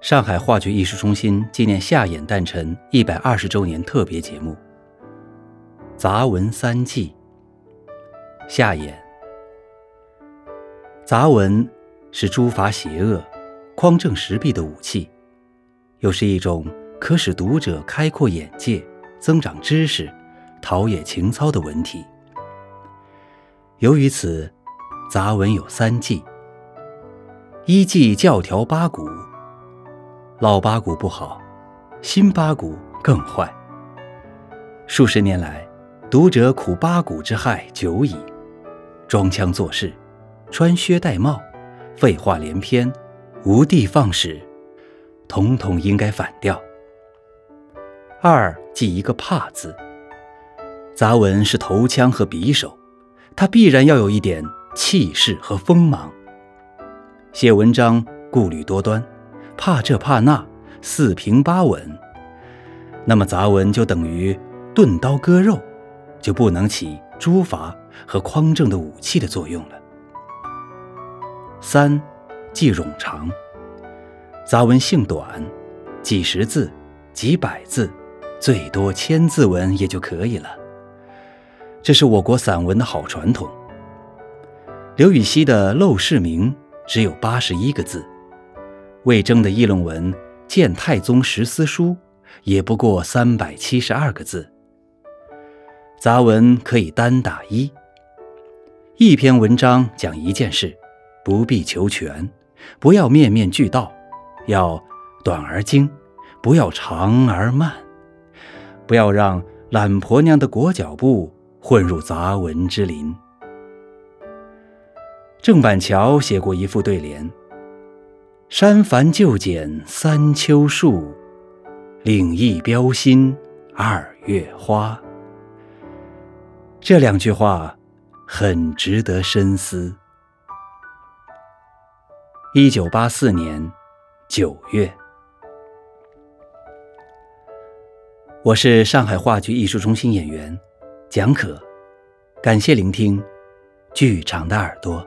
上海话剧艺术中心纪念夏衍诞辰一百二十周年特别节目《杂文三记》。夏衍，杂文是诛伐邪恶、匡正时弊的武器，又是一种可使读者开阔眼界、增长知识、陶冶情操的文体。由于此，杂文有三忌：一忌教条八股。老八股不好，新八股更坏。数十年来，读者苦八股之害久矣，装腔作势，穿靴戴帽，废话连篇，无的放矢，统统应该反掉。二记一个怕字，杂文是头枪和匕首，它必然要有一点气势和锋芒。写文章顾虑多端。怕这怕那，四平八稳。那么杂文就等于钝刀割肉，就不能起诛伐和匡正的武器的作用了。三，记冗长。杂文性短，几十字、几百字，最多千字文也就可以了。这是我国散文的好传统。刘禹锡的《陋室铭》只有八十一个字。魏征的议论文《谏太宗十思书》也不过三百七十二个字。杂文可以单打一，一篇文章讲一件事，不必求全，不要面面俱到，要短而精，不要长而慢，不要让懒婆娘的裹脚布混入杂文之林。郑板桥写过一副对联。山繁就简三秋树，岭异标新二月花。这两句话很值得深思。一九八四年九月，我是上海话剧艺术中心演员蒋可，感谢聆听剧场的耳朵。